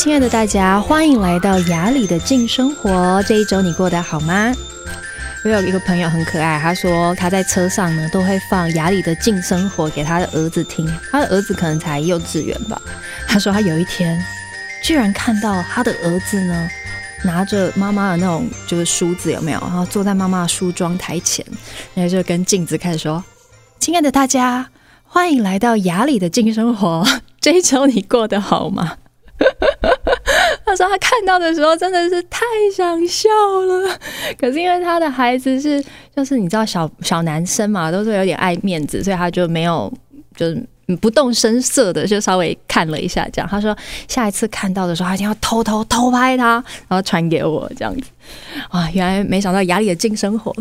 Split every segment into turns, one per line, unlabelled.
亲爱的大家，欢迎来到雅里的静生活。这一周你过得好吗？我有一个朋友很可爱，他说他在车上呢都会放雅里的静生活给他的儿子听。他的儿子可能才幼稚园吧。他说他有一天居然看到他的儿子呢拿着妈妈的那种就是梳子有没有？然后坐在妈妈的梳妆台前，然后就跟镜子开始说：“亲爱的大家，欢迎来到雅里的静生活。这一周你过得好吗？” 他说他看到的时候真的是太想笑了，可是因为他的孩子是就是你知道小小男生嘛，都是有点爱面子，所以他就没有就是不动声色的就稍微看了一下这样。他说下一次看到的时候，他一定要偷偷偷拍他，然后传给我这样子。啊，原来没想到雅里的静生活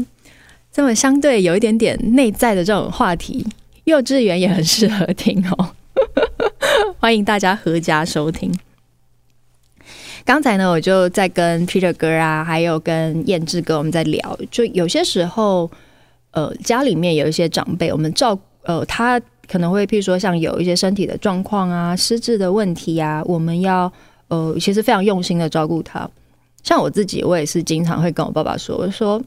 这么相对有一点点内在的这种话题，幼稚园也很适合听哦。欢迎大家阖家收听。刚才呢，我就在跟 Peter 哥啊，还有跟燕志哥，我们在聊，就有些时候，呃，家里面有一些长辈，我们照，呃，他可能会，譬如说，像有一些身体的状况啊，失智的问题啊，我们要，呃，其实非常用心的照顾他。像我自己，我也是经常会跟我爸爸说，我说。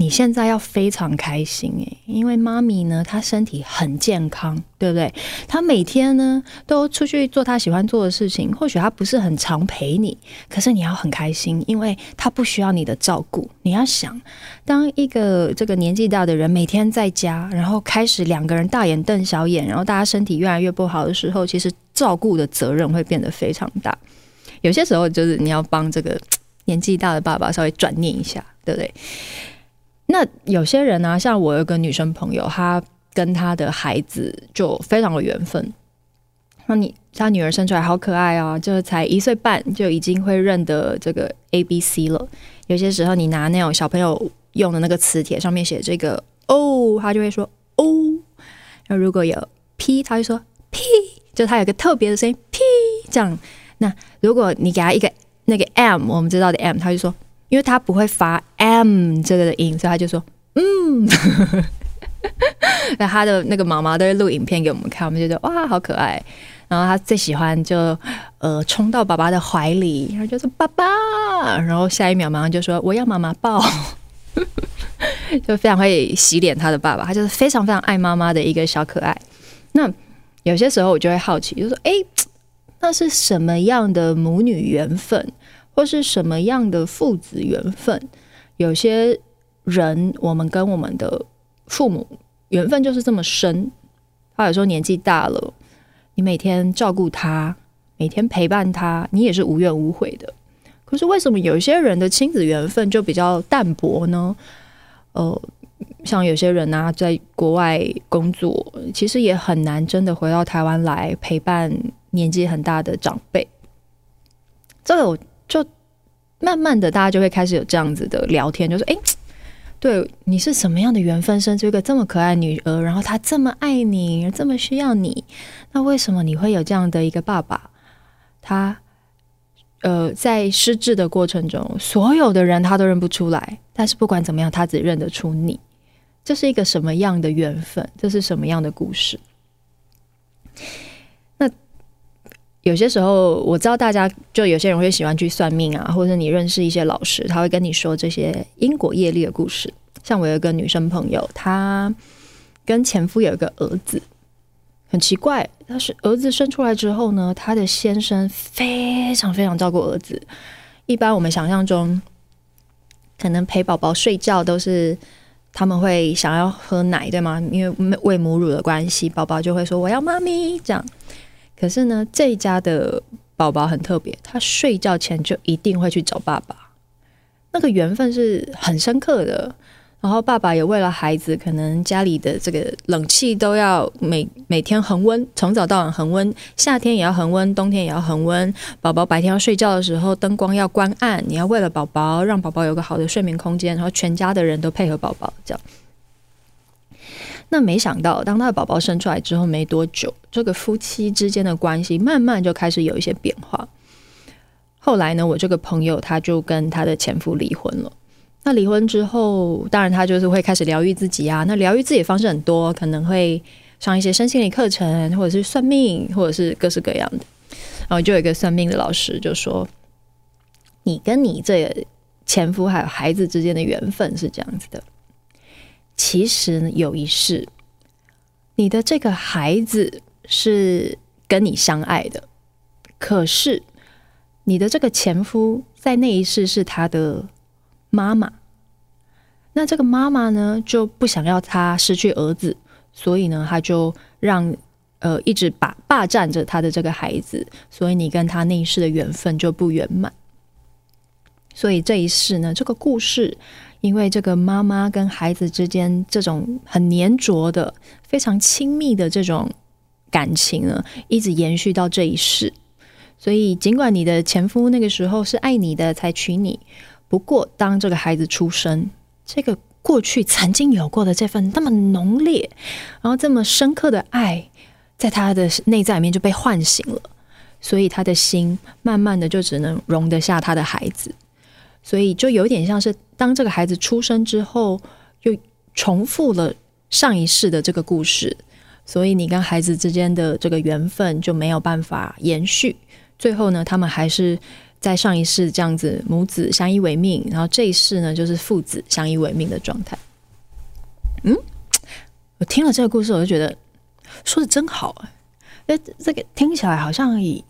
你现在要非常开心诶，因为妈咪呢，她身体很健康，对不对？她每天呢都出去做她喜欢做的事情，或许她不是很常陪你，可是你要很开心，因为她不需要你的照顾。你要想，当一个这个年纪大的人每天在家，然后开始两个人大眼瞪小眼，然后大家身体越来越不好的时候，其实照顾的责任会变得非常大。有些时候就是你要帮这个年纪大的爸爸稍微转念一下，对不对？那有些人呢、像我有个女生朋友，她跟她的孩子就非常的缘分。那你她女儿生出来好可爱啊，就是才一岁半就已经会认得这个 A B C 了。有些时候你拿那种小朋友用的那个磁铁，上面写这个 O，她就会说 O。那如果有 P，她会说 P，就她有个特别的声音 P 这样。那如果你给她一个那个 M，我们知道的 M，她就说。因为他不会发 M 这个的音，所以他就说嗯。那他的那个妈妈都会录影片给我们看，我们就觉得哇，好可爱。然后他最喜欢就呃冲到爸爸的怀里，然后就说爸爸，然后下一秒马上就说我要妈妈抱，就非常会洗脸他的爸爸，他就是非常非常爱妈妈的一个小可爱。那有些时候我就会好奇，就说哎，那是什么样的母女缘分？或是什么样的父子缘分？有些人，我们跟我们的父母缘分就是这么深。他有时候年纪大了，你每天照顾他，每天陪伴他，你也是无怨无悔的。可是为什么有些人的亲子缘分就比较淡薄呢？呃，像有些人啊，在国外工作，其实也很难真的回到台湾来陪伴年纪很大的长辈。这个。就慢慢的，大家就会开始有这样子的聊天，就说：“哎，对你是什么样的缘分，生出一个这么可爱女儿，然后她这么爱你，这么需要你，那为什么你会有这样的一个爸爸？他呃，在失智的过程中，所有的人他都认不出来，但是不管怎么样，他只认得出你。这是一个什么样的缘分？这是什么样的故事？”有些时候，我知道大家就有些人会喜欢去算命啊，或者你认识一些老师，他会跟你说这些因果业力的故事。像我有一个女生朋友，她跟前夫有一个儿子，很奇怪，她是儿子生出来之后呢，他的先生非常非常照顾儿子。一般我们想象中，可能陪宝宝睡觉都是他们会想要喝奶，对吗？因为喂母乳的关系，宝宝就会说我要妈咪这样。可是呢，这一家的宝宝很特别，他睡觉前就一定会去找爸爸，那个缘分是很深刻的。然后爸爸也为了孩子，可能家里的这个冷气都要每每天恒温，从早到晚恒温，夏天也要恒温，冬天也要恒温。宝宝白天要睡觉的时候，灯光要关暗，你要为了宝宝，让宝宝有个好的睡眠空间，然后全家的人都配合宝宝这样。那没想到，当他的宝宝生出来之后没多久，这个夫妻之间的关系慢慢就开始有一些变化。后来呢，我这个朋友他就跟他的前夫离婚了。那离婚之后，当然他就是会开始疗愈自己啊。那疗愈自己的方式很多，可能会上一些身心灵课程，或者是算命，或者是各式各样的。然后就有一个算命的老师就说：“你跟你这前夫还有孩子之间的缘分是这样子的。其实有一世，你的这个孩子是跟你相爱的，可是你的这个前夫在那一世是他的妈妈。那这个妈妈呢，就不想要他失去儿子，所以呢，他就让。”呃，一直把霸占着他的这个孩子，所以你跟他那一世的缘分就不圆满。所以这一世呢，这个故事，因为这个妈妈跟孩子之间这种很黏着的、非常亲密的这种感情呢，一直延续到这一世。所以，尽管你的前夫那个时候是爱你的才娶你，不过当这个孩子出生，这个过去曾经有过的这份那么浓烈，然后这么深刻的爱。在他的内在里面就被唤醒了，所以他的心慢慢的就只能容得下他的孩子，所以就有点像是当这个孩子出生之后，又重复了上一世的这个故事，所以你跟孩子之间的这个缘分就没有办法延续。最后呢，他们还是在上一世这样子母子相依为命，然后这一世呢就是父子相依为命的状态。嗯，我听了这个故事，我就觉得。说的真好啊！哎，这个听起来好像也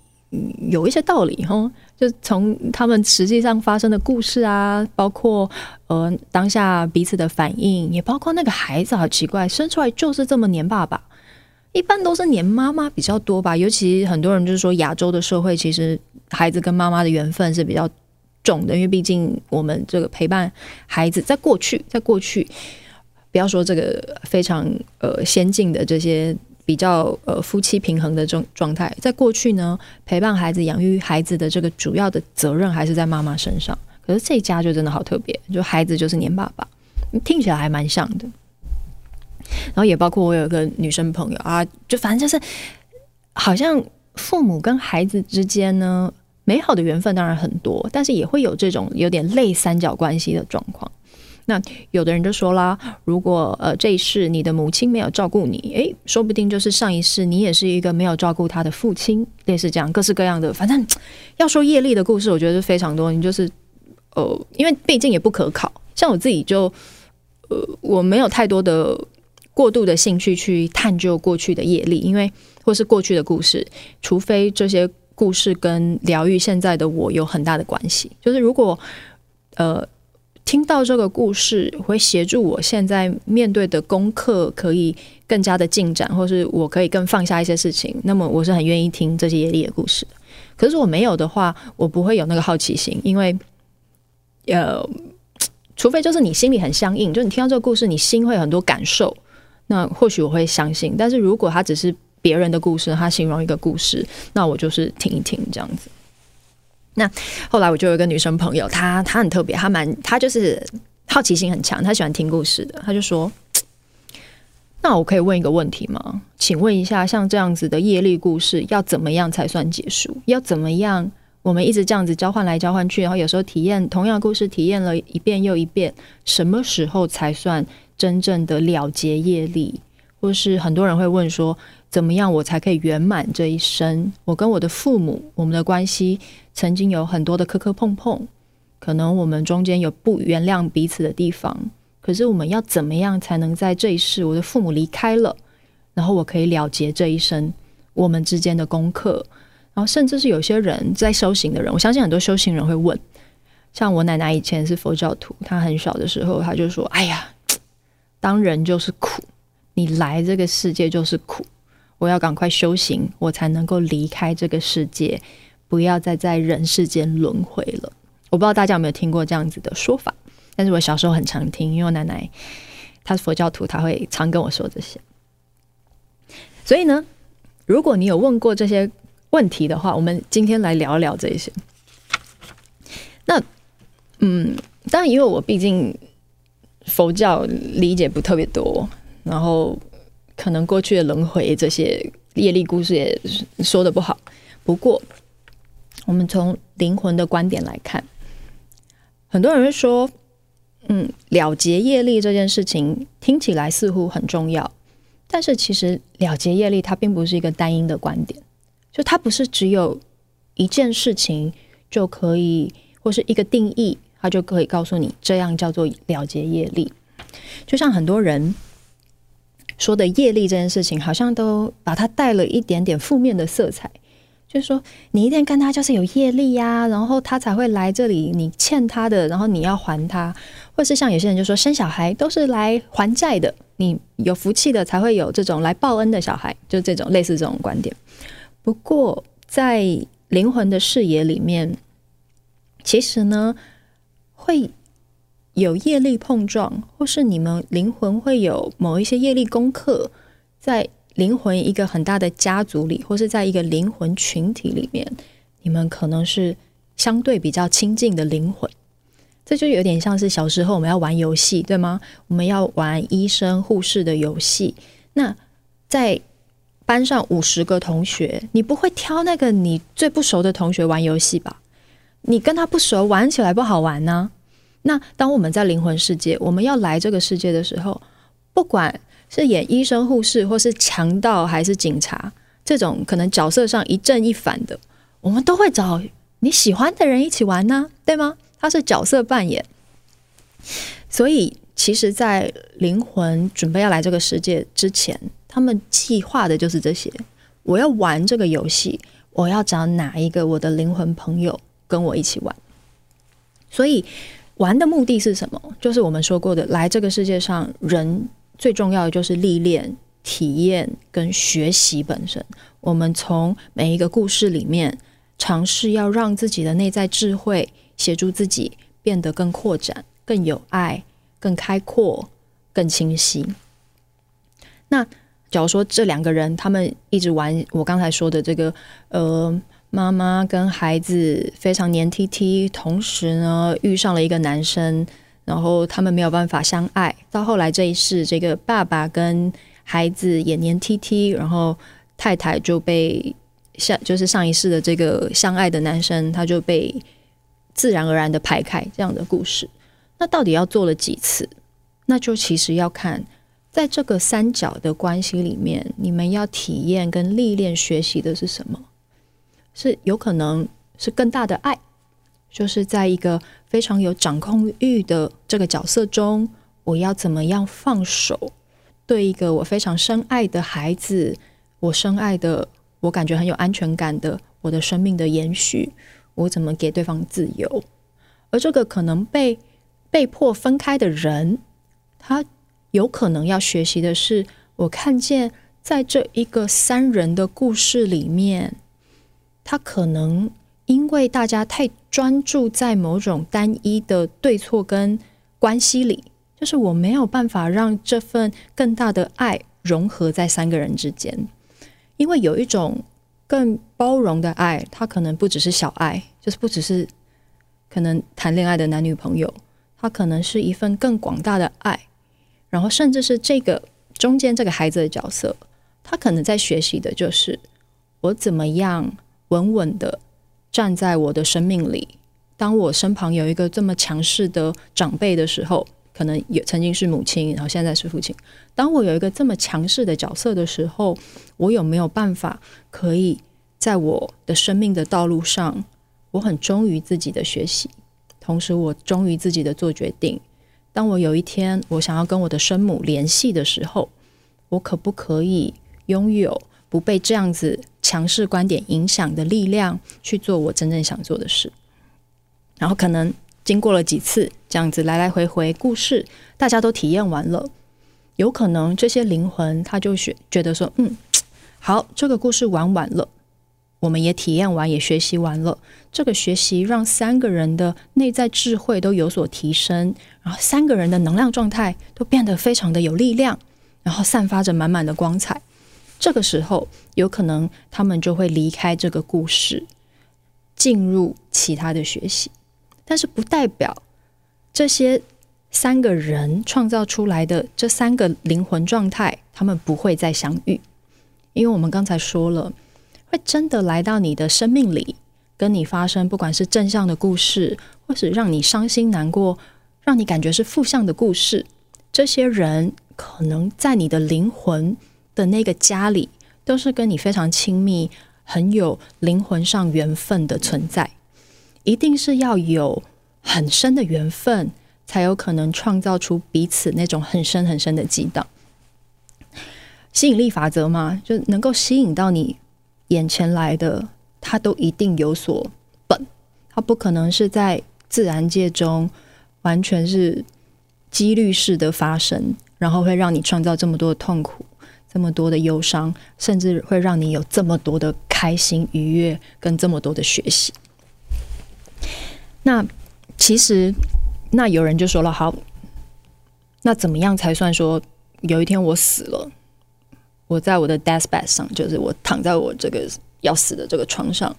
有一些道理哈。就从他们实际上发生的故事啊，包括呃当下彼此的反应，也包括那个孩子好奇怪，生出来就是这么黏爸爸，一般都是黏妈妈比较多吧。尤其很多人就是说，亚洲的社会其实孩子跟妈妈的缘分是比较重的，因为毕竟我们这个陪伴孩子，在过去，在过去，不要说这个非常呃先进的这些。比较呃夫妻平衡的这种状态，在过去呢，陪伴孩子、养育孩子的这个主要的责任还是在妈妈身上。可是这一家就真的好特别，就孩子就是黏爸爸，听起来还蛮像的。然后也包括我有一个女生朋友啊，就反正就是好像父母跟孩子之间呢，美好的缘分当然很多，但是也会有这种有点类三角关系的状况。那有的人就说啦，如果呃这一世你的母亲没有照顾你，诶，说不定就是上一世你也是一个没有照顾他的父亲，类似这样各式各样的，反正要说业力的故事，我觉得是非常多。你就是呃，因为毕竟也不可考，像我自己就呃我没有太多的过度的兴趣去探究过去的业力，因为或是过去的故事，除非这些故事跟疗愈现在的我有很大的关系，就是如果呃。听到这个故事，会协助我现在面对的功课可以更加的进展，或是我可以更放下一些事情。那么我是很愿意听这些业力的故事。可是我没有的话，我不会有那个好奇心，因为呃，除非就是你心里很相应，就你听到这个故事，你心会有很多感受，那或许我会相信。但是如果他只是别人的故事，他形容一个故事，那我就是听一听这样子。那后来我就有一个女生朋友，她她很特别，她蛮她就是好奇心很强，她喜欢听故事的。她就说：“ 那我可以问一个问题吗？请问一下，像这样子的业力故事，要怎么样才算结束？要怎么样？我们一直这样子交换来交换去，然后有时候体验同样故事，体验了一遍又一遍，什么时候才算真正的了结业力？或是很多人会问说，怎么样我才可以圆满这一生？我跟我的父母，我们的关系。”曾经有很多的磕磕碰碰，可能我们中间有不原谅彼此的地方。可是我们要怎么样才能在这一世，我的父母离开了，然后我可以了结这一生我们之间的功课？然后甚至是有些人在修行的人，我相信很多修行人会问，像我奶奶以前是佛教徒，她很小的时候，她就说：“哎呀，当人就是苦，你来这个世界就是苦，我要赶快修行，我才能够离开这个世界。”不要再在人世间轮回了。我不知道大家有没有听过这样子的说法，但是我小时候很常听，因为我奶奶她是佛教徒，她会常跟我说这些。所以呢，如果你有问过这些问题的话，我们今天来聊聊这些。那，嗯，当然，因为我毕竟佛教理解不特别多，然后可能过去的轮回这些业力故事也说的不好，不过。我们从灵魂的观点来看，很多人说，嗯，了结业力这件事情听起来似乎很重要，但是其实了结业力它并不是一个单一的观点，就它不是只有一件事情就可以，或是一个定义，它就可以告诉你，这样叫做了结业力。就像很多人说的业力这件事情，好像都把它带了一点点负面的色彩。就是说，你一定跟他就是有业力呀，然后他才会来这里。你欠他的，然后你要还他，或是像有些人就说，生小孩都是来还债的。你有福气的才会有这种来报恩的小孩，就这种类似这种观点。不过，在灵魂的视野里面，其实呢，会有业力碰撞，或是你们灵魂会有某一些业力功课在。灵魂一个很大的家族里，或是在一个灵魂群体里面，你们可能是相对比较亲近的灵魂。这就有点像是小时候我们要玩游戏，对吗？我们要玩医生、护士的游戏。那在班上五十个同学，你不会挑那个你最不熟的同学玩游戏吧？你跟他不熟，玩起来不好玩呢。那当我们在灵魂世界，我们要来这个世界的时候，不管。是演医生、护士，或是强盗，还是警察？这种可能角色上一正一反的，我们都会找你喜欢的人一起玩呢，对吗？他是角色扮演，所以其实，在灵魂准备要来这个世界之前，他们计划的就是这些。我要玩这个游戏，我要找哪一个我的灵魂朋友跟我一起玩。所以玩的目的是什么？就是我们说过的，来这个世界上人。最重要的就是历练、体验跟学习本身。我们从每一个故事里面尝试要让自己的内在智慧协助自己变得更扩展、更有爱、更开阔、更清晰。那假如说这两个人他们一直玩我刚才说的这个，呃，妈妈跟孩子非常黏 T T，同时呢遇上了一个男生。然后他们没有办法相爱，到后来这一世，这个爸爸跟孩子也黏 T T，然后太太就被上就是上一世的这个相爱的男生，他就被自然而然的排开，这样的故事。那到底要做了几次？那就其实要看在这个三角的关系里面，你们要体验跟历练学习的是什么？是有可能是更大的爱。就是在一个非常有掌控欲的这个角色中，我要怎么样放手？对一个我非常深爱的孩子，我深爱的，我感觉很有安全感的，我的生命的延续，我怎么给对方自由？而这个可能被被迫分开的人，他有可能要学习的是，我看见在这一个三人的故事里面，他可能。因为大家太专注在某种单一的对错跟关系里，就是我没有办法让这份更大的爱融合在三个人之间。因为有一种更包容的爱，它可能不只是小爱，就是不只是可能谈恋爱的男女朋友，它可能是一份更广大的爱。然后，甚至是这个中间这个孩子的角色，他可能在学习的就是我怎么样稳稳的。站在我的生命里，当我身旁有一个这么强势的长辈的时候，可能也曾经是母亲，然后现在是父亲。当我有一个这么强势的角色的时候，我有没有办法可以在我的生命的道路上，我很忠于自己的学习，同时我忠于自己的做决定。当我有一天我想要跟我的生母联系的时候，我可不可以拥有不被这样子强势观点影响的力量去做我真正想做的事，然后可能经过了几次这样子来来回回故事，大家都体验完了，有可能这些灵魂他就觉觉得说，嗯，好，这个故事玩完了，我们也体验完，也学习完了，这个学习让三个人的内在智慧都有所提升，然后三个人的能量状态都变得非常的有力量，然后散发着满满的光彩。这个时候，有可能他们就会离开这个故事，进入其他的学习。但是，不代表这些三个人创造出来的这三个灵魂状态，他们不会再相遇。因为我们刚才说了，会真的来到你的生命里，跟你发生不管是正向的故事，或是让你伤心难过、让你感觉是负向的故事，这些人可能在你的灵魂的那个家里，都是跟你非常亲密、很有灵魂上缘分的存在，一定是要有很深的缘分，才有可能创造出彼此那种很深很深的激荡。吸引力法则嘛，就能够吸引到你眼前来的，它都一定有所本，它不可能是在自然界中完全是几率式的发生，然后会让你创造这么多的痛苦。这么多的忧伤，甚至会让你有这么多的开心、愉悦，跟这么多的学习。那其实，那有人就说了：“好，那怎么样才算说有一天我死了，我在我的 deathbed 上，就是我躺在我这个要死的这个床上，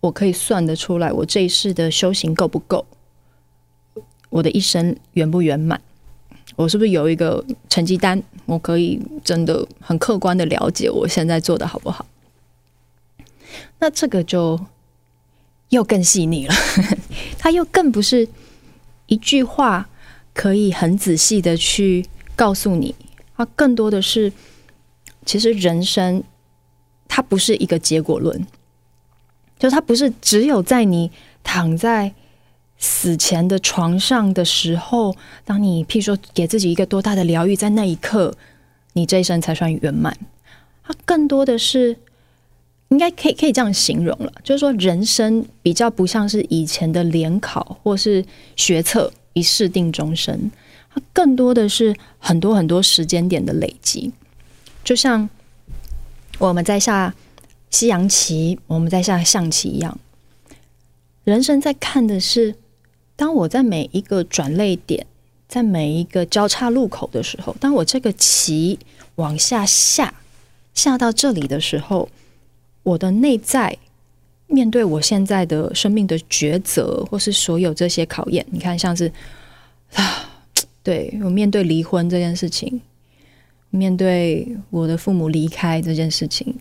我可以算得出来，我这一世的修行够不够？我的一生圆不圆满？”我是不是有一个成绩单？我可以真的很客观的了解我现在做的好不好？那这个就又更细腻了，它又更不是一句话可以很仔细的去告诉你。它更多的是，其实人生它不是一个结果论，就它不是只有在你躺在。死前的床上的时候，当你譬如说给自己一个多大的疗愈，在那一刻，你这一生才算圆满。它更多的是，应该可以可以这样形容了，就是说人生比较不像是以前的联考或是学测一试定终身，它更多的是很多很多时间点的累积，就像我们在下西洋棋，我们在下象棋一样，人生在看的是。当我在每一个转捩点，在每一个交叉路口的时候，当我这个棋往下下，下到这里的时候，我的内在面对我现在的生命的抉择，或是所有这些考验，你看，像是啊，对，我面对离婚这件事情，面对我的父母离开这件事情，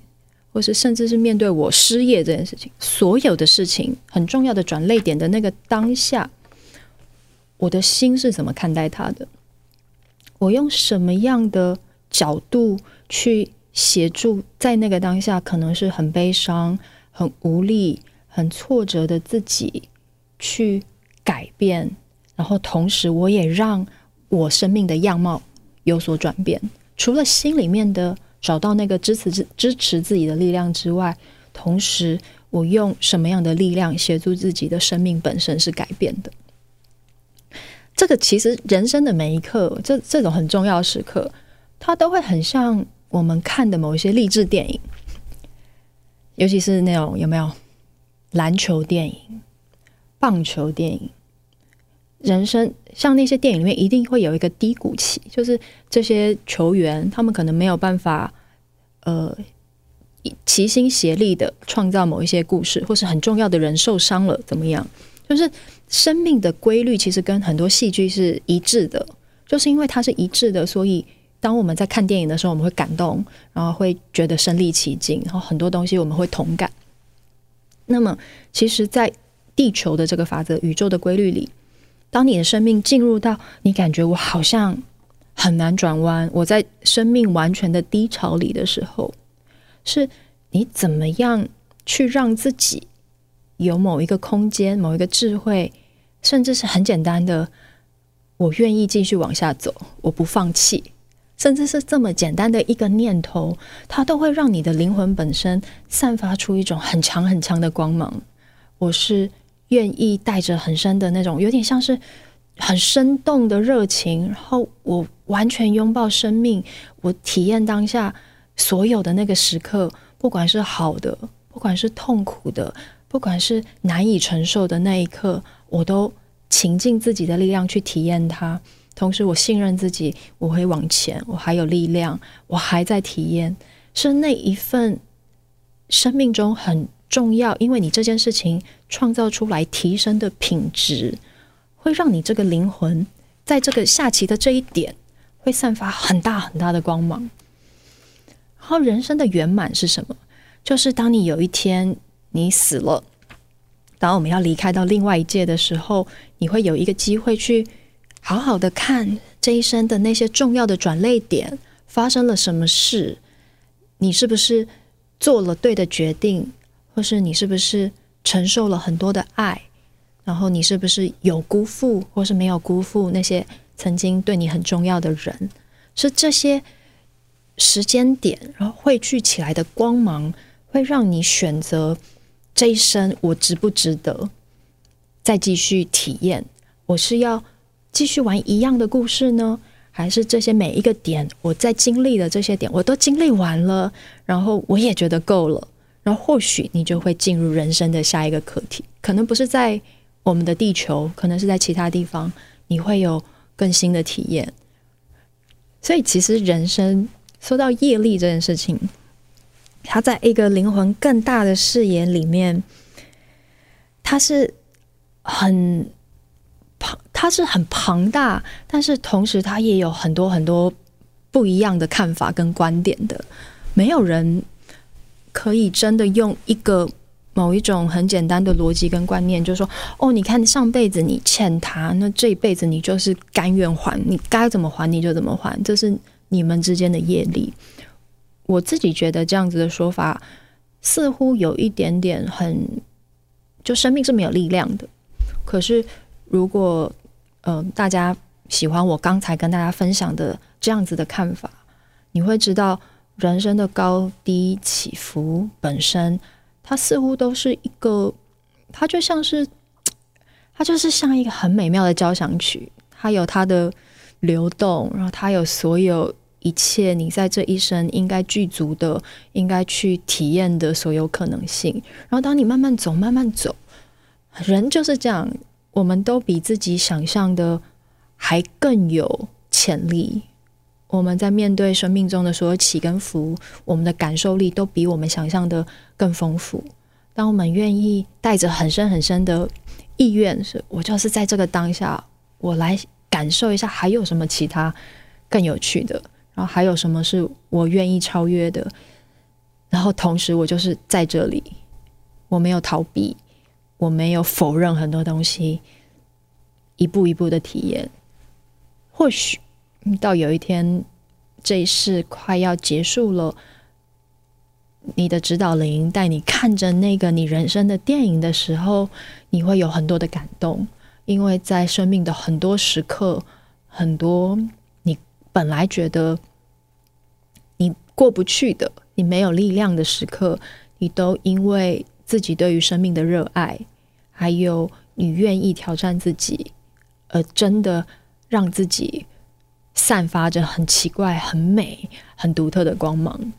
或是甚至是面对我失业这件事情，所有的事情很重要的转捩点的那个当下。我的心是怎么看待他的？我用什么样的角度去协助，在那个当下可能是很悲伤、很无力、很挫折的自己去改变，然后同时我也让我生命的样貌有所转变。除了心里面的找到那个支持支支持自己的力量之外，同时我用什么样的力量协助自己的生命本身是改变的？这个其实人生的每一刻，这这种很重要的时刻，它都会很像我们看的某一些励志电影，尤其是那种有没有篮球电影、棒球电影。人生像那些电影里面，一定会有一个低谷期，就是这些球员他们可能没有办法，呃，齐心协力的创造某一些故事，或是很重要的人受伤了，怎么样？就是生命的规律，其实跟很多戏剧是一致的。就是因为它是一致的，所以当我们在看电影的时候，我们会感动，然后会觉得身临其境，然后很多东西我们会同感。那么，其实，在地球的这个法则、宇宙的规律里，当你的生命进入到你感觉我好像很难转弯，我在生命完全的低潮里的时候，是你怎么样去让自己？有某一个空间，某一个智慧，甚至是很简单的，我愿意继续往下走，我不放弃，甚至是这么简单的一个念头，它都会让你的灵魂本身散发出一种很强很强的光芒。我是愿意带着很深的那种，有点像是很生动的热情，然后我完全拥抱生命，我体验当下所有的那个时刻，不管是好的，不管是痛苦的。不管是难以承受的那一刻，我都倾尽自己的力量去体验它。同时，我信任自己，我会往前，我还有力量，我还在体验。是那一份生命中很重要，因为你这件事情创造出来提升的品质，会让你这个灵魂在这个下棋的这一点会散发很大很大的光芒。然后，人生的圆满是什么？就是当你有一天。你死了，当我们要离开到另外一界的时候，你会有一个机会去好好的看这一生的那些重要的转捩点发生了什么事。你是不是做了对的决定，或是你是不是承受了很多的爱，然后你是不是有辜负，或是没有辜负那些曾经对你很重要的人，是这些时间点，然后汇聚起来的光芒，会让你选择这一生我值不值得再继续体验？我是要继续玩一样的故事呢？还是这些每一个点，我在经历的这些点，我都经历完了，然后我也觉得够了，然后或许你就会进入人生的下一个课题，可能不是在我们的地球，可能是在其他地方，你会有更新的体验。所以，其实人生说到业力这件事情，他在一个灵魂更大的视野里面，他是很。庞，他是很庞大，但是同时他也有很多很多不一样的看法跟观点的。没有人可以真的用一个某一种很简单的逻辑跟观念，就说，哦，你看上辈子你欠他，那这一辈子你就是甘愿还，你该怎么还你就怎么还，这是你们之间的业力。我自己觉得这样子的说法似乎有一点点很，就生命是没有力量的，可是。如果，嗯、大家喜欢我刚才跟大家分享的这样子的看法，你会知道人生的高低起伏本身，它似乎都是一个，它就像是，它就是像一个很美妙的交响曲，它有它的流动，然后它有所有一切你在这一生应该具足的、应该去体验的所有可能性。然后当你慢慢走，慢慢走，人就是这样。我们都比自己想象的还更有潜力。我们在面对生命中的所有起跟伏，我们的感受力都比我们想象的更丰富。当我们愿意带着很深很深的意愿，是我就是在这个当下，我来感受一下还有什么其他更有趣的，然后还有什么是我愿意超越的。然后同时，我就是在这里，我没有逃避。我没有否认很多东西，一步一步的体验。或许到有一天，这一世快要结束了，你的指导灵带你看着那个你人生的电影的时候，你会有很多的感动，因为在生命的很多时刻，很多本来觉得你过不去的、你没有力量的时刻，你都因为自己对于生命的热爱。还有，你愿意挑战自己，而真的让自己散发着很奇怪、很美、很独特的光芒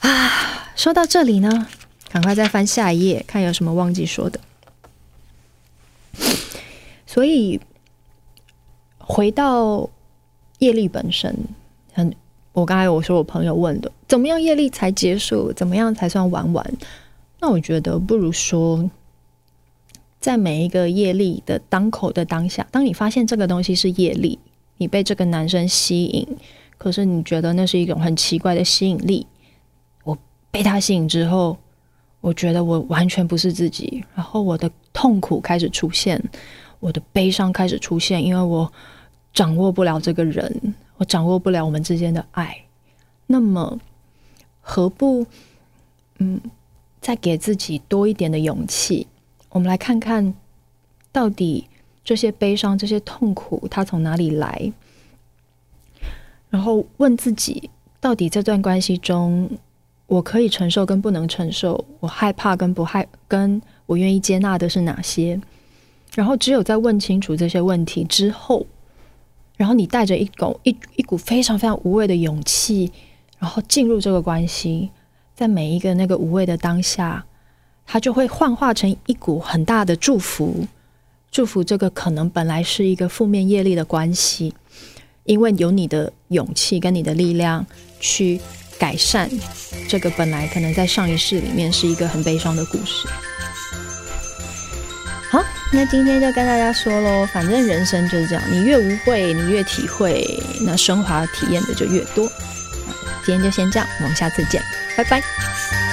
啊！说到这里呢，赶快再翻下一页，看有什么忘记说的。所以，回到业力本身，很，我刚才我说我朋友问的，怎么样业力才结束？怎么样才算玩完？那我觉得不如说，在每一个业力的当口的当下，当你发现这个东西是业力，你被这个男生吸引，可是你觉得那是一种很奇怪的吸引力。我被他吸引之后，我觉得我完全不是自己，然后我的痛苦开始出现，我的悲伤开始出现，因为我掌握不了这个人，我掌握不了我们之间的爱。那么，何不，嗯？再给自己多一点的勇气，我们来看看到底这些悲伤、这些痛苦，它从哪里来？然后问自己，到底这段关系中，我可以承受跟不能承受，我害怕跟不害，跟我愿意接纳的是哪些？然后只有在问清楚这些问题之后，然后你带着一股一一股非常非常无畏的勇气，然后进入这个关系。在每一个那个无畏的当下，它就会幻化成一股很大的祝福，祝福这个可能本来是一个负面业力的关系，因为有你的勇气跟你的力量去改善这个本来可能在上一世里面是一个很悲伤的故事。好，那今天就跟大家说喽，反正人生就是这样，你越无畏，你越体会，那升华体验的就越多。今天就先这样，我们下次见。拜拜。